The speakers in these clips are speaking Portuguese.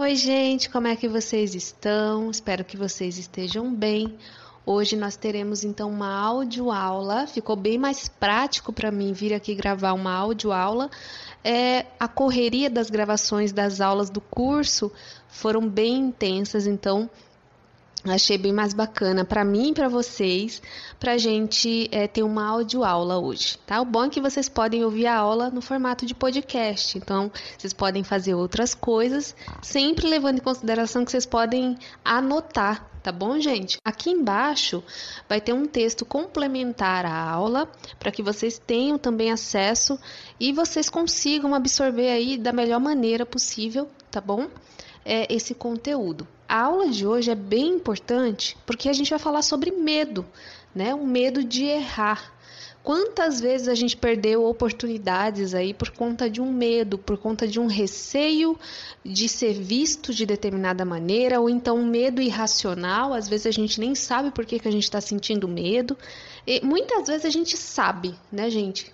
Oi, gente, como é que vocês estão? Espero que vocês estejam bem. Hoje nós teremos então uma audioaula. Ficou bem mais prático para mim vir aqui gravar uma audioaula. É, a correria das gravações das aulas do curso foram bem intensas, então Achei bem mais bacana para mim e para vocês, para a gente é, ter uma audioaula hoje, tá? O bom é que vocês podem ouvir a aula no formato de podcast, então vocês podem fazer outras coisas, sempre levando em consideração que vocês podem anotar, tá bom, gente? Aqui embaixo vai ter um texto complementar à aula, para que vocês tenham também acesso e vocês consigam absorver aí da melhor maneira possível, tá bom? É, esse conteúdo. A aula de hoje é bem importante porque a gente vai falar sobre medo, né? O medo de errar. Quantas vezes a gente perdeu oportunidades aí por conta de um medo, por conta de um receio de ser visto de determinada maneira, ou então um medo irracional, às vezes a gente nem sabe por que, que a gente está sentindo medo. E muitas vezes a gente sabe, né, gente?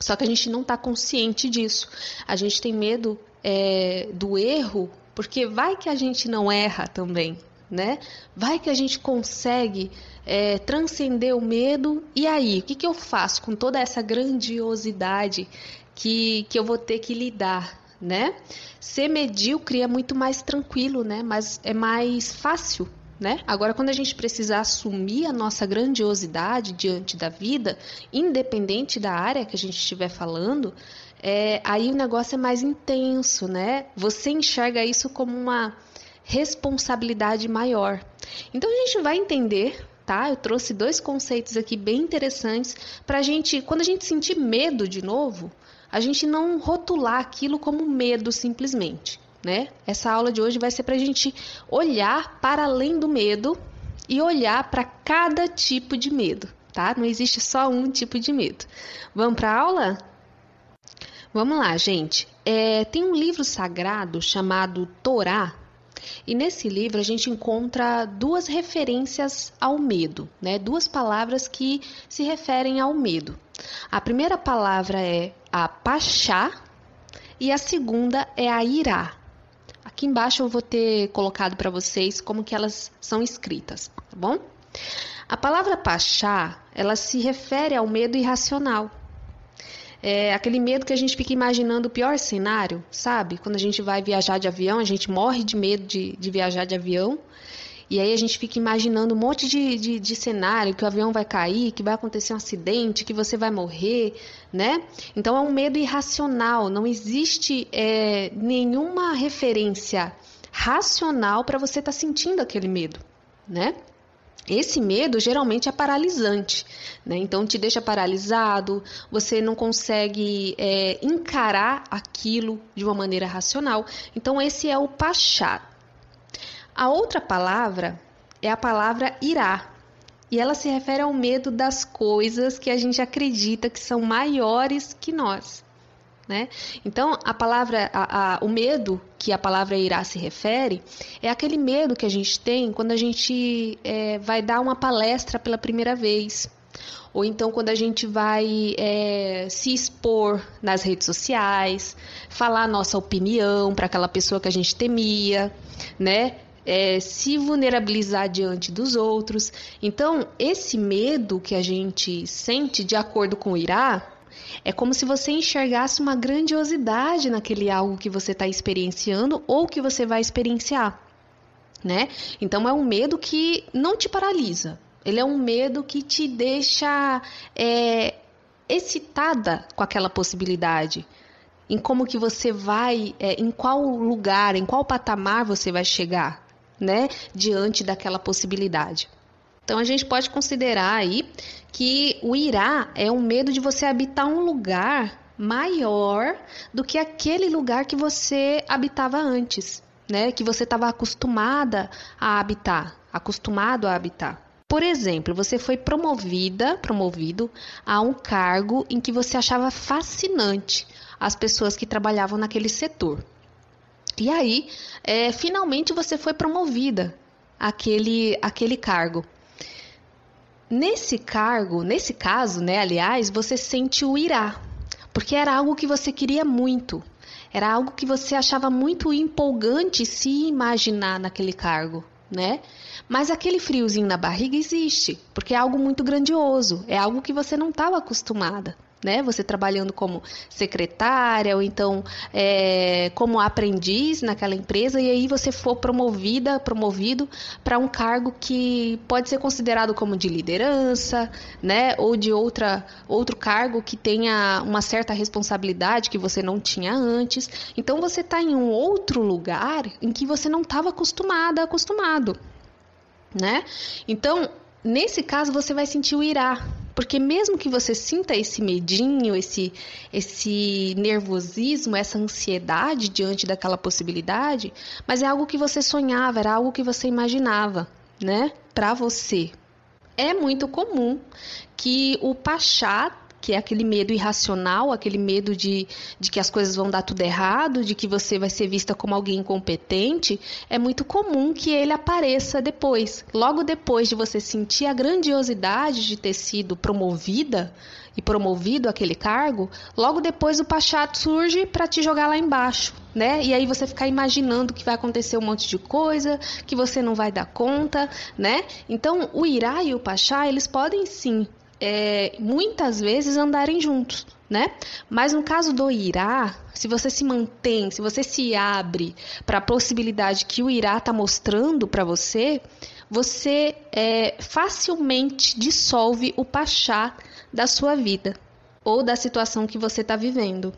Só que a gente não está consciente disso. A gente tem medo é, do erro porque vai que a gente não erra também, né? Vai que a gente consegue é, transcender o medo, e aí? O que, que eu faço com toda essa grandiosidade que, que eu vou ter que lidar, né? Ser medíocre é muito mais tranquilo, né? Mas é mais fácil, né? Agora, quando a gente precisa assumir a nossa grandiosidade diante da vida, independente da área que a gente estiver falando, é, aí o negócio é mais intenso, né? Você enxerga isso como uma responsabilidade maior. Então a gente vai entender, tá? Eu trouxe dois conceitos aqui bem interessantes para a gente, quando a gente sentir medo de novo, a gente não rotular aquilo como medo simplesmente, né? Essa aula de hoje vai ser para a gente olhar para além do medo e olhar para cada tipo de medo, tá? Não existe só um tipo de medo. Vamos para a aula? Vamos lá, gente. É, tem um livro sagrado chamado Torá, e nesse livro a gente encontra duas referências ao medo, né? Duas palavras que se referem ao medo. A primeira palavra é a pachá e a segunda é a irá. Aqui embaixo eu vou ter colocado para vocês como que elas são escritas, tá bom? A palavra pachá, ela se refere ao medo irracional, é aquele medo que a gente fica imaginando o pior cenário, sabe? Quando a gente vai viajar de avião, a gente morre de medo de, de viajar de avião. E aí a gente fica imaginando um monte de, de, de, cenário, que o avião vai cair, que vai acontecer um acidente, que você vai morrer, né? Então é um medo irracional, não existe é, nenhuma referência racional para você estar tá sentindo aquele medo, né? Esse medo geralmente é paralisante, né? Então te deixa paralisado, você não consegue é, encarar aquilo de uma maneira racional. Então esse é o pachá. A outra palavra é a palavra irá, e ela se refere ao medo das coisas que a gente acredita que são maiores que nós. Né? Então, a palavra, a, a, o medo que a palavra irá se refere é aquele medo que a gente tem quando a gente é, vai dar uma palestra pela primeira vez, ou então quando a gente vai é, se expor nas redes sociais, falar a nossa opinião para aquela pessoa que a gente temia, né? É, se vulnerabilizar diante dos outros. Então, esse medo que a gente sente, de acordo com o Irá, é como se você enxergasse uma grandiosidade naquele algo que você está experienciando ou que você vai experienciar, né? Então é um medo que não te paralisa. Ele é um medo que te deixa é, excitada com aquela possibilidade, em como que você vai, é, em qual lugar, em qual patamar você vai chegar, né? Diante daquela possibilidade. Então a gente pode considerar aí que o irá é um medo de você habitar um lugar maior do que aquele lugar que você habitava antes, né? Que você estava acostumada a habitar, acostumado a habitar. Por exemplo, você foi promovida, promovido a um cargo em que você achava fascinante as pessoas que trabalhavam naquele setor. E aí, é, finalmente você foi promovida àquele, àquele cargo. Nesse cargo, nesse caso, né, aliás, você sente o irá, porque era algo que você queria muito. Era algo que você achava muito empolgante se imaginar naquele cargo, né? Mas aquele friozinho na barriga existe, porque é algo muito grandioso, é algo que você não estava acostumada né? Você trabalhando como secretária ou então é, como aprendiz naquela empresa e aí você for promovida, promovido para um cargo que pode ser considerado como de liderança, né? Ou de outra outro cargo que tenha uma certa responsabilidade que você não tinha antes. Então você está em um outro lugar em que você não estava acostumada, acostumado, né? Então nesse caso você vai sentir o irá porque mesmo que você sinta esse medinho, esse, esse nervosismo, essa ansiedade diante daquela possibilidade, mas é algo que você sonhava, era algo que você imaginava, né? Para você. É muito comum que o Pachá que é aquele medo irracional, aquele medo de, de que as coisas vão dar tudo errado, de que você vai ser vista como alguém incompetente, é muito comum que ele apareça depois. Logo depois de você sentir a grandiosidade de ter sido promovida e promovido aquele cargo, logo depois o Pachat surge para te jogar lá embaixo, né? E aí você ficar imaginando que vai acontecer um monte de coisa, que você não vai dar conta, né? Então, o Irá e o Pachá, eles podem sim é, muitas vezes andarem juntos, né? Mas no caso do Irá, se você se mantém, se você se abre para a possibilidade que o Irá está mostrando para você, você é, facilmente dissolve o pachá da sua vida ou da situação que você está vivendo.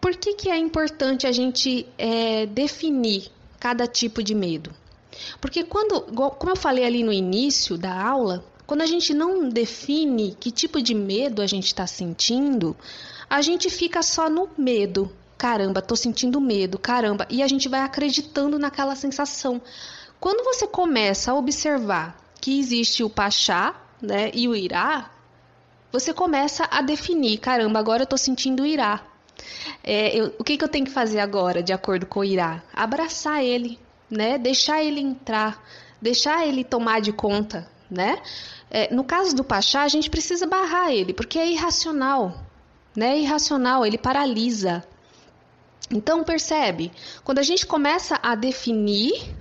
Por que, que é importante a gente é, definir cada tipo de medo? Porque quando, como eu falei ali no início da aula, quando a gente não define que tipo de medo a gente está sentindo, a gente fica só no medo. Caramba, tô sentindo medo, caramba. E a gente vai acreditando naquela sensação. Quando você começa a observar que existe o Pachá né, e o Irá, você começa a definir: caramba, agora eu tô sentindo Irá. É, eu, o que, que eu tenho que fazer agora, de acordo com o Irá? Abraçar ele, né? Deixar ele entrar, deixar ele tomar de conta, né? É, no caso do Pachá, a gente precisa barrar ele, porque é irracional, né? É irracional, ele paralisa. Então, percebe, quando a gente começa a definir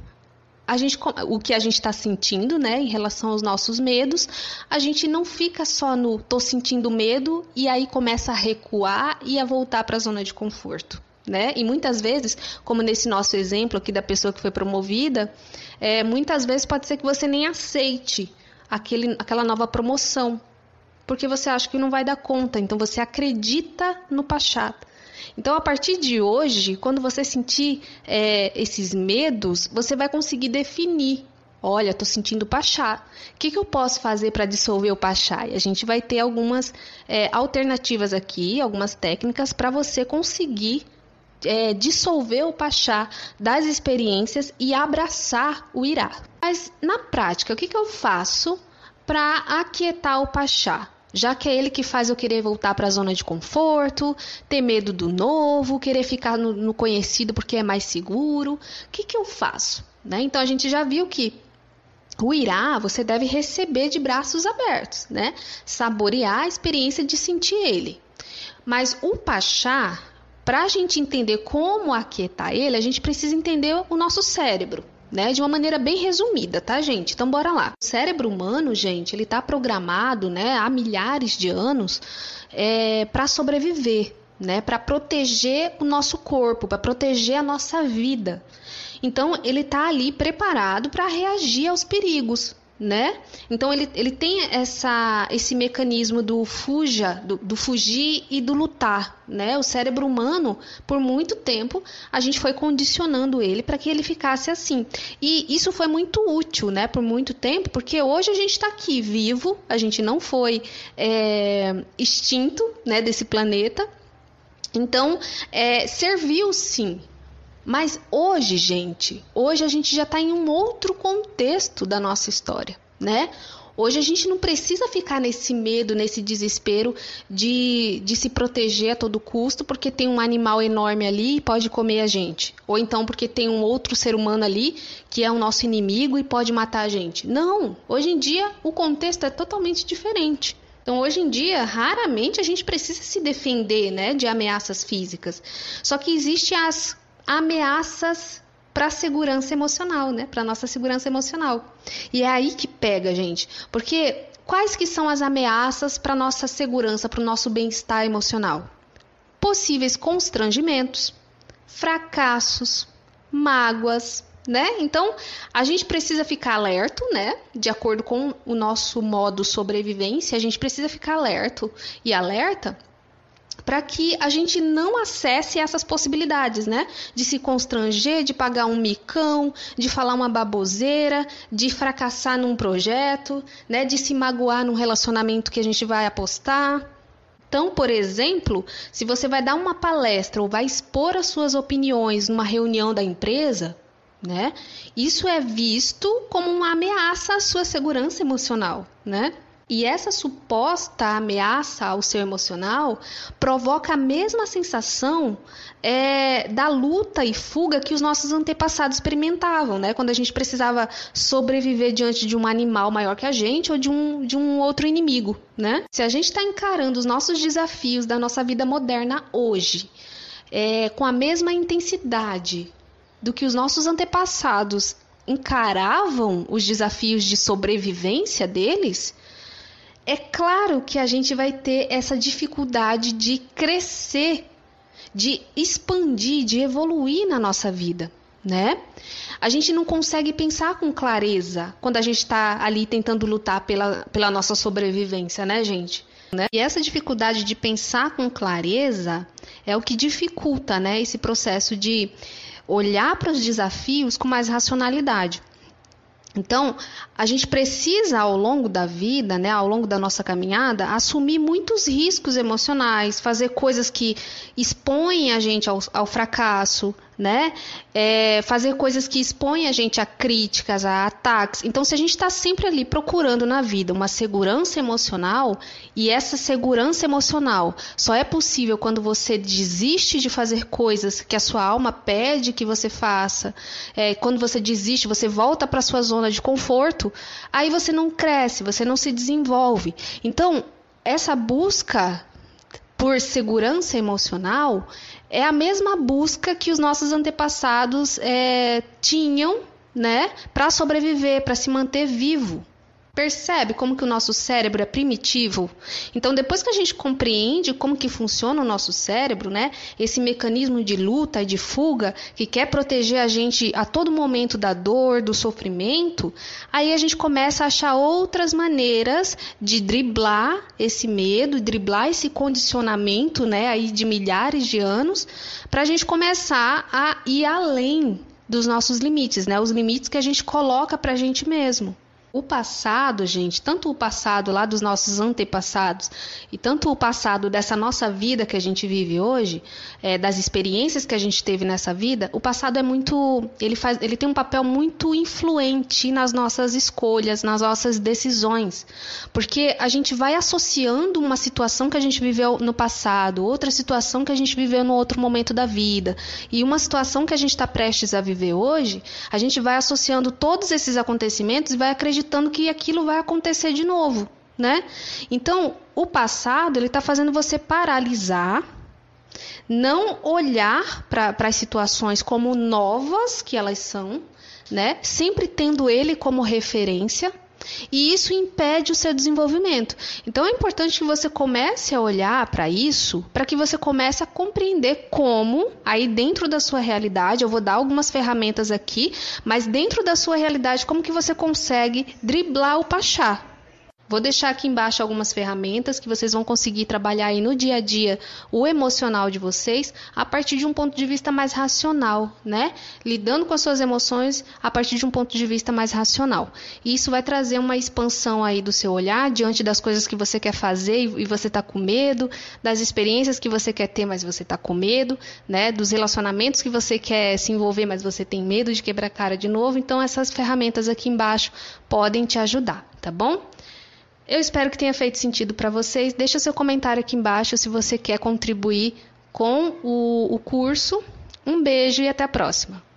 a gente, o que a gente está sentindo, né, em relação aos nossos medos, a gente não fica só no tô sentindo medo e aí começa a recuar e a voltar para a zona de conforto. Né? E muitas vezes, como nesse nosso exemplo aqui da pessoa que foi promovida, é, muitas vezes pode ser que você nem aceite aquele, aquela nova promoção, porque você acha que não vai dar conta, então você acredita no Pachá. Então, a partir de hoje, quando você sentir é, esses medos, você vai conseguir definir. Olha, estou sentindo Pachá. O que, que eu posso fazer para dissolver o Pachá? E a gente vai ter algumas é, alternativas aqui, algumas técnicas para você conseguir é, dissolver o Pachá das experiências e abraçar o Irá. Mas na prática, o que, que eu faço para aquietar o Pachá? Já que é ele que faz eu querer voltar para a zona de conforto, ter medo do novo, querer ficar no, no conhecido porque é mais seguro. O que, que eu faço? Né? Então a gente já viu que o irá você deve receber de braços abertos, né? Saborear a experiência de sentir ele. Mas o pachá, para a gente entender como aquietar ele, a gente precisa entender o nosso cérebro. Né, de uma maneira bem resumida, tá, gente? Então, bora lá. O cérebro humano, gente, ele está programado, né, há milhares de anos, é, para sobreviver, né, para proteger o nosso corpo, para proteger a nossa vida. Então, ele está ali preparado para reagir aos perigos, né? Então ele, ele tem essa, esse mecanismo do fuja, do, do, fugir e do lutar, né? O cérebro humano, por muito tempo, a gente foi condicionando ele para que ele ficasse assim. E isso foi muito útil, né? Por muito tempo, porque hoje a gente está aqui vivo, a gente não foi é, extinto, né? Desse planeta. Então, é, serviu sim mas hoje, gente, hoje a gente já está em um outro contexto da nossa história, né? Hoje a gente não precisa ficar nesse medo, nesse desespero de, de se proteger a todo custo porque tem um animal enorme ali e pode comer a gente. Ou então porque tem um outro ser humano ali que é o nosso inimigo e pode matar a gente. Não! Hoje em dia o contexto é totalmente diferente. Então, hoje em dia, raramente a gente precisa se defender, né, de ameaças físicas. Só que existem as ameaças para a segurança emocional, né, para nossa segurança emocional. E é aí que pega, gente, porque quais que são as ameaças para nossa segurança, para o nosso bem-estar emocional? Possíveis constrangimentos, fracassos, mágoas, né? Então, a gente precisa ficar alerto, né? De acordo com o nosso modo sobrevivência, a gente precisa ficar alerto e alerta para que a gente não acesse essas possibilidades, né? De se constranger, de pagar um micão, de falar uma baboseira, de fracassar num projeto, né? De se magoar num relacionamento que a gente vai apostar. Então, por exemplo, se você vai dar uma palestra ou vai expor as suas opiniões numa reunião da empresa, né? Isso é visto como uma ameaça à sua segurança emocional, né? E essa suposta ameaça ao seu emocional provoca a mesma sensação é, da luta e fuga que os nossos antepassados experimentavam, né? Quando a gente precisava sobreviver diante de um animal maior que a gente ou de um, de um outro inimigo, né? Se a gente está encarando os nossos desafios da nossa vida moderna hoje é, com a mesma intensidade do que os nossos antepassados encaravam os desafios de sobrevivência deles, é claro que a gente vai ter essa dificuldade de crescer, de expandir, de evoluir na nossa vida, né? A gente não consegue pensar com clareza quando a gente está ali tentando lutar pela, pela nossa sobrevivência, né, gente? Né? E essa dificuldade de pensar com clareza é o que dificulta, né, esse processo de olhar para os desafios com mais racionalidade. Então, a gente precisa, ao longo da vida, né, ao longo da nossa caminhada, assumir muitos riscos emocionais, fazer coisas que expõem a gente ao, ao fracasso, né? É, fazer coisas que expõem a gente a críticas, a ataques. Então, se a gente está sempre ali procurando na vida uma segurança emocional, e essa segurança emocional só é possível quando você desiste de fazer coisas que a sua alma pede que você faça, é, quando você desiste, você volta para sua zona de conforto, aí você não cresce, você não se desenvolve. Então, essa busca por segurança emocional é a mesma busca que os nossos antepassados é, tinham, né, para sobreviver, para se manter vivo. Percebe como que o nosso cérebro é primitivo? Então, depois que a gente compreende como que funciona o nosso cérebro, né? Esse mecanismo de luta e de fuga que quer proteger a gente a todo momento da dor, do sofrimento, aí a gente começa a achar outras maneiras de driblar esse medo, driblar esse condicionamento, né, aí de milhares de anos, para a gente começar a ir além dos nossos limites, né? Os limites que a gente coloca para a gente mesmo. O passado, gente, tanto o passado lá dos nossos antepassados e tanto o passado dessa nossa vida que a gente vive hoje, é, das experiências que a gente teve nessa vida, o passado é muito, ele faz, ele tem um papel muito influente nas nossas escolhas, nas nossas decisões, porque a gente vai associando uma situação que a gente viveu no passado, outra situação que a gente viveu no outro momento da vida. E uma situação que a gente está prestes a viver hoje, a gente vai associando todos esses acontecimentos e vai acreditando acreditando que aquilo vai acontecer de novo, né? Então, o passado ele está fazendo você paralisar, não olhar para as situações como novas que elas são, né? Sempre tendo ele como referência e isso impede o seu desenvolvimento. Então é importante que você comece a olhar para isso, para que você comece a compreender como, aí dentro da sua realidade, eu vou dar algumas ferramentas aqui, mas dentro da sua realidade, como que você consegue driblar o pachá, Vou deixar aqui embaixo algumas ferramentas que vocês vão conseguir trabalhar aí no dia a dia o emocional de vocês a partir de um ponto de vista mais racional, né? Lidando com as suas emoções a partir de um ponto de vista mais racional. E isso vai trazer uma expansão aí do seu olhar diante das coisas que você quer fazer e você está com medo, das experiências que você quer ter, mas você está com medo, né? Dos relacionamentos que você quer se envolver, mas você tem medo de quebrar cara de novo. Então essas ferramentas aqui embaixo podem te ajudar, tá bom? Eu espero que tenha feito sentido para vocês. Deixa seu comentário aqui embaixo se você quer contribuir com o, o curso. Um beijo e até a próxima.